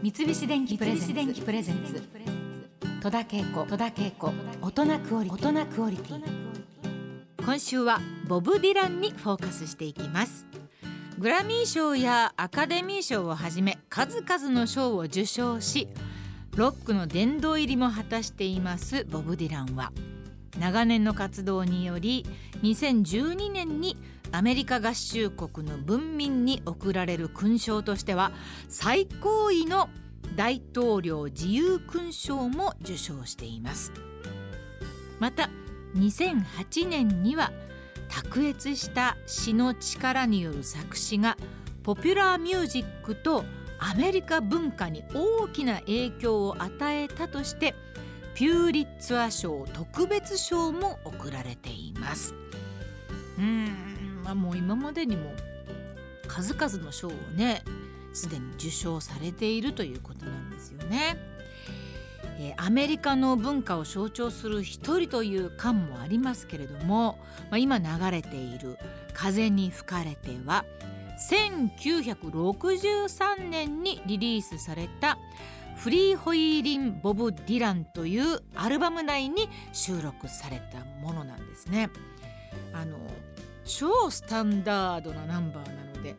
三菱電機プレゼンツ。戸田恵子。大人クオリティ。今週はボブ・ディランにフォーカスしていきます。グラミー賞やアカデミー賞をはじめ数々の賞を受賞しロックの殿堂入りも果たしていますボブ・ディランは長年の活動により2012年にアメリカ合衆国の文民に贈られる勲章としては最高位の大統領自由勲章も受賞しています。また2008年には卓越した詩の力による作詞がポピュラーミュージックとアメリカ文化に大きな影響を与えたとしてピューリッツァ賞特別賞も贈られていますうんまあもう今までにも数々の賞をねすでに受賞されているということなんですよね。えー、アメリカの文化を象徴する一人という感もありますけれども、まあ、今流れている「風に吹かれて」は1963年にリリースされた「フリーホイーリン・ボブ・ディラン」というアルバム内に収録されたものなんですね。あの超スタンダードなナンバーなので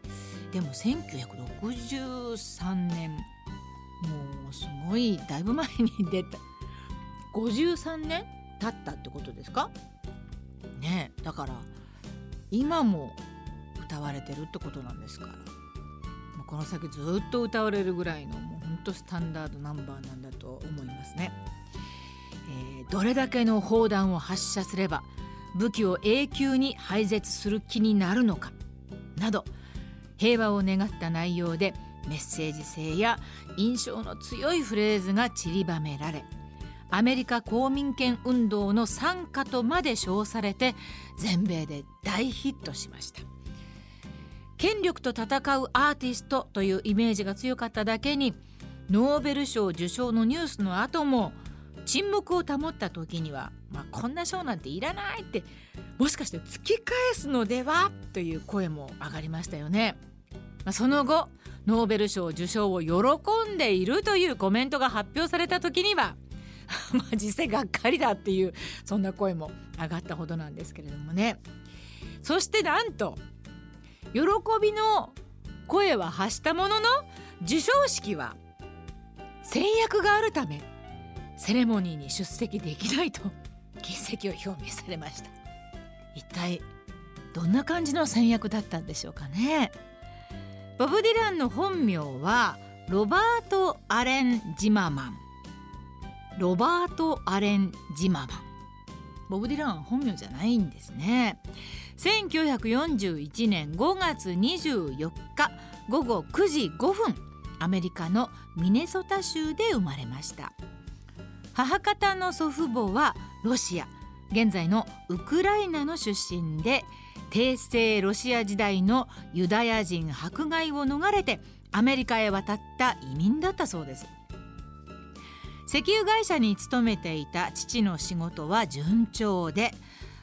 でも1963年もうすごいだいぶ前に出た53年経ったってことですか？ねだから今も歌われてるってことなんですからこの先ずっと歌われるぐらいのもうとスタンダードナンバーなんだと思いますね、えー、どれだけの砲弾を発射すれば武器を永久に廃絶する気になるのかなど平和を願った内容でメッセージ性や印象の強いフレーズが散りばめられアメリカ公民権運動の賛歌とまで称されて全米で大ヒットしました。権力と戦うアーティストというイメージが強かっただけにノーベル賞受賞のニュースの後も沈黙を保った時には、まあ、こんな賞なんていらないってもしかして突き返すのではという声も上がりましたよね。まあ、その後ノーベル賞受賞を喜んでいるというコメントが発表された時には まあ実際がっかりだっていうそんな声も上がったほどなんですけれどもねそしてなんと喜びの声は発したものの授賞式は戦略があるためセレモニーに出席できないと 欠席を表明されました。一体どんな感じの戦略だったんでしょうかね。ボブ・ディランの本名はロバート・アレン・ジママン。ロバート・アレン・ジママン。ボブ・ディランは本名じゃないんですね。1941年5月24日午後9時5分。アメリカのミネソタ州で生まれました。母方の祖父母はロシア。現在のウクライナの出身で帝政ロシア時代のユダヤ人迫害を逃れてアメリカへ渡った移民だったそうです。石油会社に勤めていた父の仕事は順調で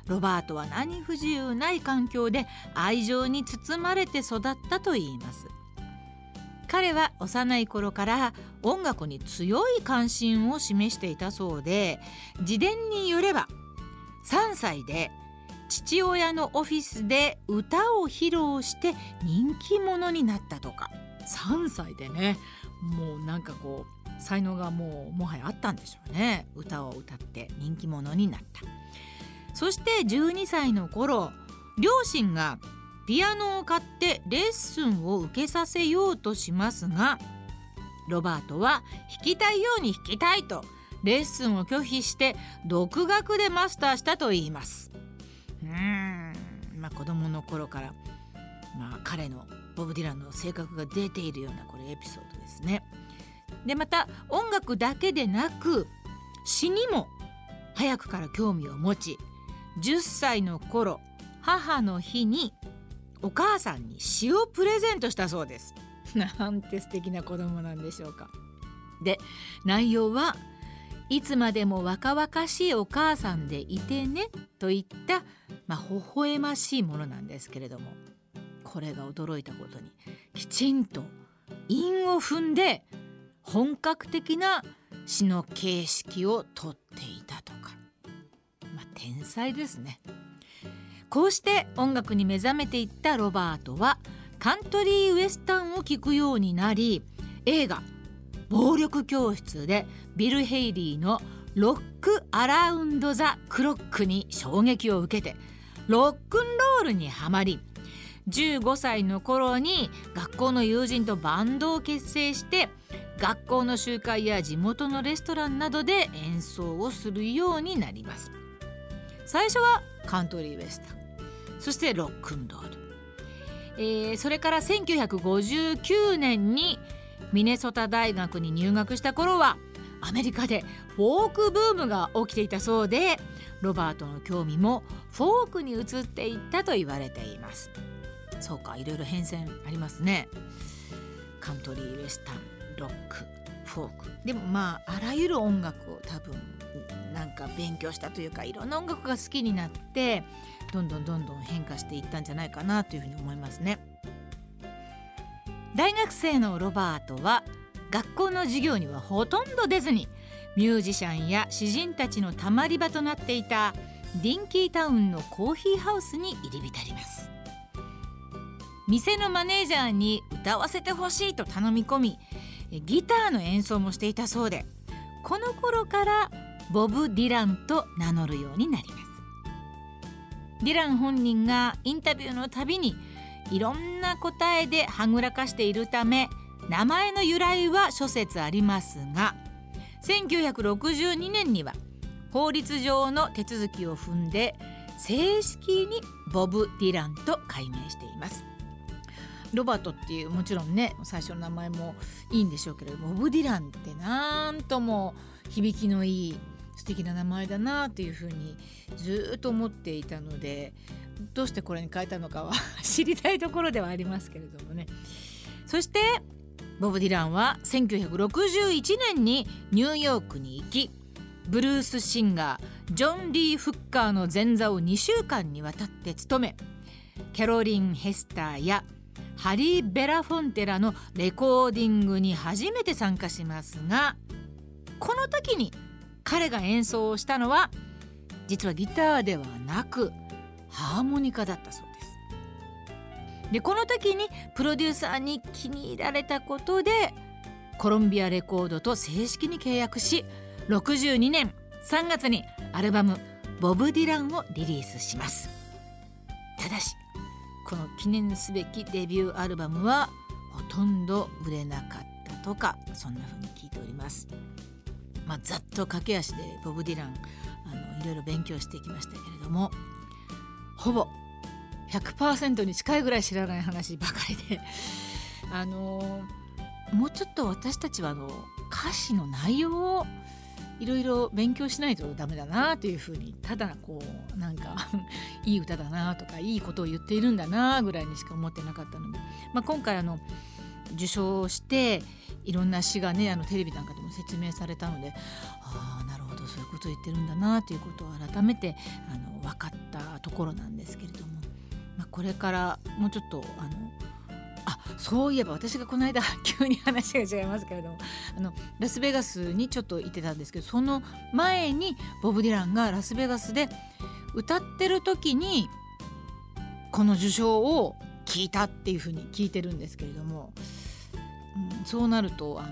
ロバートは何不自由ない環境で愛情に包まれて育ったといいます。彼は幼い頃から音楽に強い関心を示していたそうで自伝によれば3歳で父親のオフィスで歌を披露して人気者になったとか。3歳でねもうなんかこう才能がもうもはやあったんでしょうね。歌を歌って人気者になった。そして12歳の頃両親がピアノを買ってレッスンを受けさせようとしますがロバートは弾きたいように弾きたいとレッスンを拒否して独学でマスターしたといいますうんまあ子供の頃から、まあ、彼のボブ・ディランの性格が出ているようなこれエピソードですね。でまた音楽だけでなく詩にも早くから興味を持ち10歳の頃母の日にお母さんに詩をプレゼントしたそうです。なんて素敵な子供なんでしょうか。で内容はいつまでも若々しいお母さんでいてねといった、まあ、微笑ましいものなんですけれどもこれが驚いたことにきちんと韻を踏んで本格的な詩の形式をとっていたとか、まあ、天才ですねこうして音楽に目覚めていったロバートはカントリーウエスタンを聴くようになり映画「暴力教室」でビル・ヘイリーの「ロック・アラウンド・ザ・クロック」に衝撃を受けてロックンロールにはまり15歳の頃に学校の友人とバンドを結成して学校の集会や地元のレストランなどで演奏をするようになります。最初はカントリーウエスタン。そしてロックンロール、えー、それから1959年にミネソタ大学に入学した頃はアメリカでフォークブームが起きていたそうでロバートの興味もフォークに移っていったと言われています。そうかいろいろ変遷ありますね。カントリーウエスタンロックフォーク。でもまああらゆる音楽を多分なんか勉強したというかいろんな音楽が好きになってどんどんどんどん変化していったんじゃないかなというふうに思いますね。大学生のロバートは学校の授業にはほとんど出ずにミュージシャンや詩人たちのたまり場となっていたディンキータウンのコーヒーハウスに入り浸ります。店のマネージャーに歌わせてほしいと頼み込みギターの演奏もしていたそうでこの頃からボブ・ディランと名乗るようになります。ディラン本人がインタビューのたびにいろんな答えではぐらかしているため名前の由来は諸説ありますが1962年には法律上の手続きを踏んで正式にボブ・ディランと改名しています。ロバートっていうもちろんね最初の名前もいいんでしょうけれどボブ・ディランってなんとも響きのいい素敵な名前だなというふうにずっと思っていたのでどうしてこれに変えたのかは 知りたいところではありますけれどもね。そしてボブ・ディランは1961年にニューヨークに行きブルースシンガージョン・リー・フッカーの前座を2週間にわたって務めキャロリン・ヘスターやハリー・ベラフォンテラのレコーディングに初めて参加しますがこの時に彼が演奏をしたのは実はギターではなくハーモニカだったそうです。でこの時にプロデューサーに気に入られたことでコロンビアレコードと正式に契約し62年3月にアルバム「ボブ・ディラン」をリリースしますただしこの記念すべきデビューアルバムはほとんど売れなかったとかそんな風に聞いておりますまあ、ざっと駆け足でボブ・ディランあのいろいろ勉強してきましたけれどもほぼ100%に近いぐらい知らない話ばかりで あのもうちょっと私たちはあの歌詞の内容をいろいろ勉強しないとダメだなというふうにただこうなんか いい歌だなとかいいことを言っているんだなぐらいにしか思ってなかったので、まあ、今回あの受賞していろんな詩がねあのテレビなんかでも説明されたのでああなるほどそういうことを言ってるんだなということを改めてあの分かったところなんですけれども、まあ、これからもうちょっとあのあそういえば私がこの間 急に話が違いますけれどもあのラスベガスにちょっと行ってたんですけどその前にボブ・ディランがラスベガスで歌ってる時にこの受賞を聞いたっていうふうに聞いてるんですけれどもうん、そうなるとあの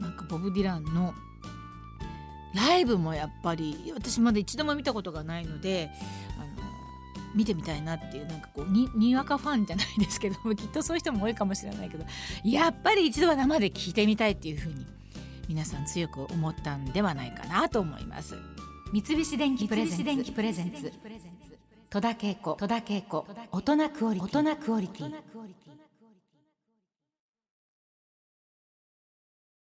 なんかボブ・ディランのライブもやっぱり私まだ一度も見たことがないのであの見てみたいなっていうなんかこうににわかファンじゃないですけど きっとそういう人も多いかもしれないけどやっぱり一度は生で聞いてみたいっていうふうに皆さん強く思ったんではないかなと思います。三菱電機プレゼンツ。戸田恵子。大人クオリティ